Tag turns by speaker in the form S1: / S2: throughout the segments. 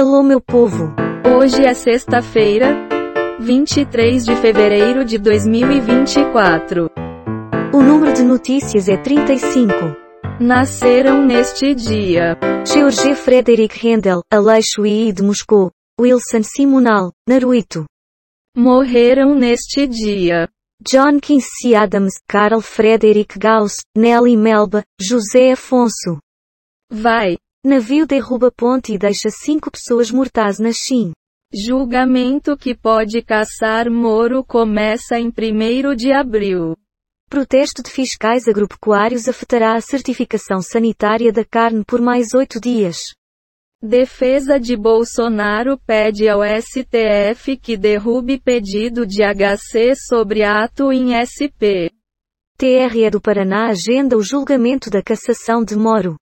S1: Alô meu povo!
S2: Hoje é sexta-feira, 23 de fevereiro de 2024.
S1: O número de notícias é 35.
S2: Nasceram neste dia
S1: George Frederick Handel, Aleixo II de Moscou. Wilson Simonal, Naruto.
S2: morreram neste dia
S1: John Quincy Adams, Carl Frederick Gauss, Nelly Melba, José Afonso.
S2: vai.
S1: Navio derruba ponte e deixa cinco pessoas mortais na China.
S2: Julgamento que pode caçar Moro começa em 1 de abril.
S1: Protesto de fiscais agropecuários afetará a certificação sanitária da carne por mais oito dias.
S2: Defesa de Bolsonaro pede ao STF que derrube pedido de HC sobre ato em SP.
S1: TRE do Paraná agenda o julgamento da cassação de Moro.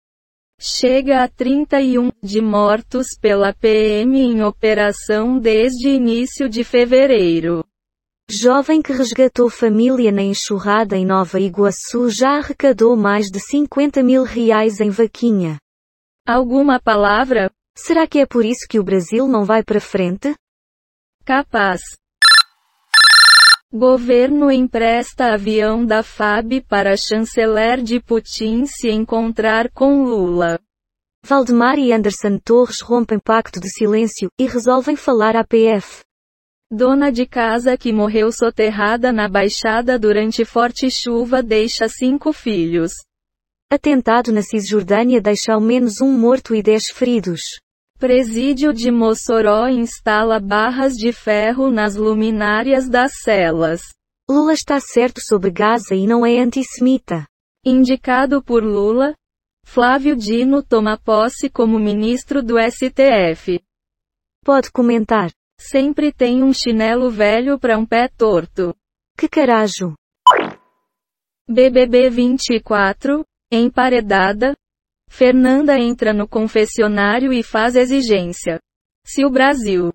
S2: Chega a 31 de mortos pela PM em operação desde início de fevereiro.
S1: Jovem que resgatou família na enxurrada em Nova Iguaçu já arrecadou mais de 50 mil reais em vaquinha.
S2: Alguma palavra?
S1: Será que é por isso que o Brasil não vai para frente?
S2: Capaz. Governo empresta avião da FAB para chanceler de Putin se encontrar com Lula.
S1: Valdemar e Anderson Torres rompem pacto de silêncio e resolvem falar à PF.
S2: Dona de casa que morreu soterrada na Baixada durante forte chuva deixa cinco filhos.
S1: Atentado na Cisjordânia deixa ao menos um morto e dez feridos.
S2: Presídio de Mossoró instala barras de ferro nas luminárias das celas.
S1: Lula está certo sobre Gaza e não é antissemita.
S2: Indicado por Lula, Flávio Dino toma posse como ministro do STF.
S1: Pode comentar.
S2: Sempre tem um chinelo velho para um pé torto.
S1: Que carajo.
S2: BBB 24, emparedada. Fernanda entra no confessionário e faz exigência. Se o Brasil.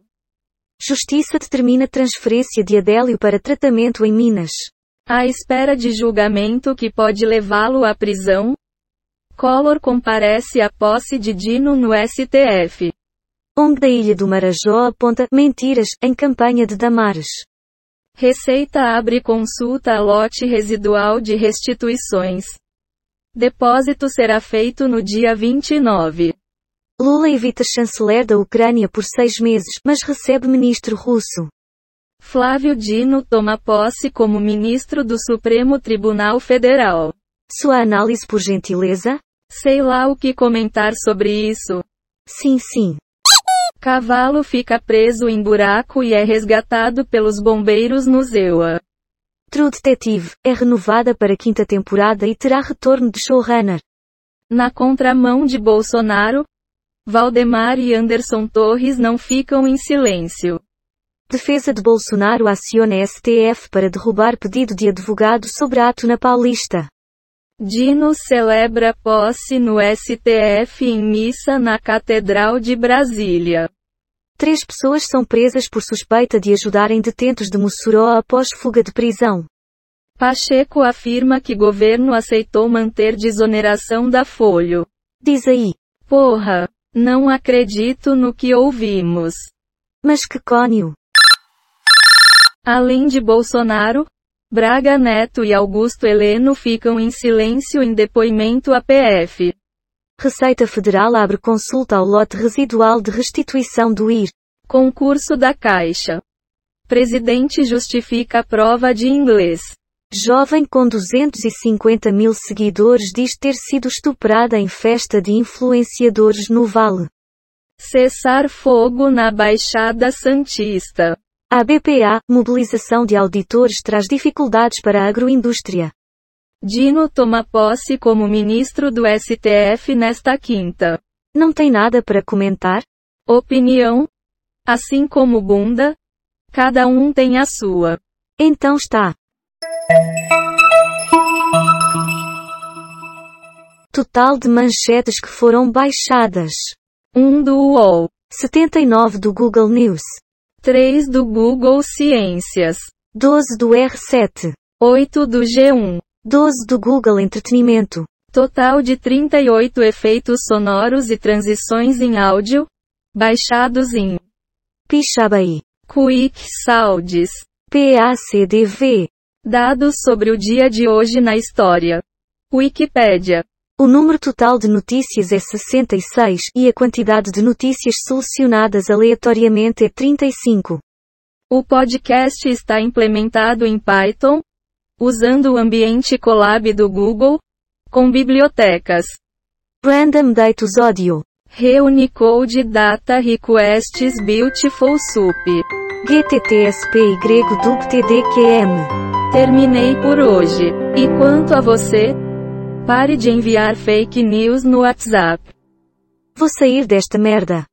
S1: Justiça determina transferência de Adélio para tratamento em Minas.
S2: À espera de julgamento que pode levá-lo à prisão, Collor comparece à posse de Dino no STF.
S1: ONG da Ilha do Marajó aponta mentiras em campanha de Damares.
S2: Receita abre consulta a lote residual de restituições. Depósito será feito no dia 29.
S1: Lula evita chanceler da Ucrânia por seis meses, mas recebe ministro russo.
S2: Flávio Dino toma posse como ministro do Supremo Tribunal Federal.
S1: Sua análise por gentileza?
S2: Sei lá o que comentar sobre isso.
S1: Sim, sim.
S2: Cavalo fica preso em buraco e é resgatado pelos bombeiros no Zewa.
S1: True Detective é renovada para quinta temporada e terá retorno de showrunner.
S2: Na contramão de Bolsonaro, Valdemar e Anderson Torres não ficam em silêncio.
S1: Defesa de Bolsonaro aciona STF para derrubar pedido de advogado sobre ato na Paulista.
S2: Dino celebra posse no STF em missa na Catedral de Brasília.
S1: Três pessoas são presas por suspeita de ajudarem detentos de Mossoró após fuga de prisão.
S2: Pacheco afirma que governo aceitou manter desoneração da folho.
S1: Diz aí.
S2: Porra! Não acredito no que ouvimos.
S1: Mas que cônio.
S2: Além de Bolsonaro, Braga Neto e Augusto Heleno ficam em silêncio em depoimento à PF.
S1: Receita Federal abre consulta ao lote residual de restituição do IR.
S2: Concurso da Caixa. Presidente justifica a prova de inglês.
S1: Jovem com 250 mil seguidores diz ter sido estuprada em festa de influenciadores no Vale.
S2: Cessar fogo na Baixada Santista.
S1: A BPA, mobilização de auditores traz dificuldades para a agroindústria.
S2: Dino toma posse como ministro do STF nesta quinta.
S1: Não tem nada para comentar?
S2: Opinião? Assim como bunda? Cada um tem a sua.
S1: Então está. Total de manchetes que foram baixadas.
S2: 1 do UOL.
S1: 79 do Google News.
S2: 3 do Google Ciências.
S1: 12 do R7.
S2: 8 do G1.
S1: 12 do Google Entretenimento.
S2: Total de 38 efeitos sonoros e transições em áudio. Baixados em
S1: Pixabay.
S2: Quick Saudis.
S1: PACDV.
S2: Dados sobre o dia de hoje na história. Wikipédia.
S1: O número total de notícias é 66 e a quantidade de notícias selecionadas aleatoriamente é 35.
S2: O podcast está implementado em Python, usando o ambiente Colab do Google, com bibliotecas
S1: Random Datus Audio.
S2: Reunicode Data Requests Beautiful Soup.
S1: GTTSPY DUPTDQM.
S2: Terminei por hoje. E quanto a você? Pare de enviar fake news no WhatsApp.
S1: Vou sair desta merda.